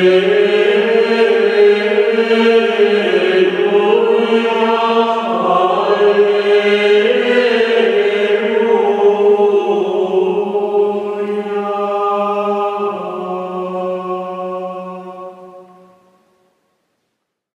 Deus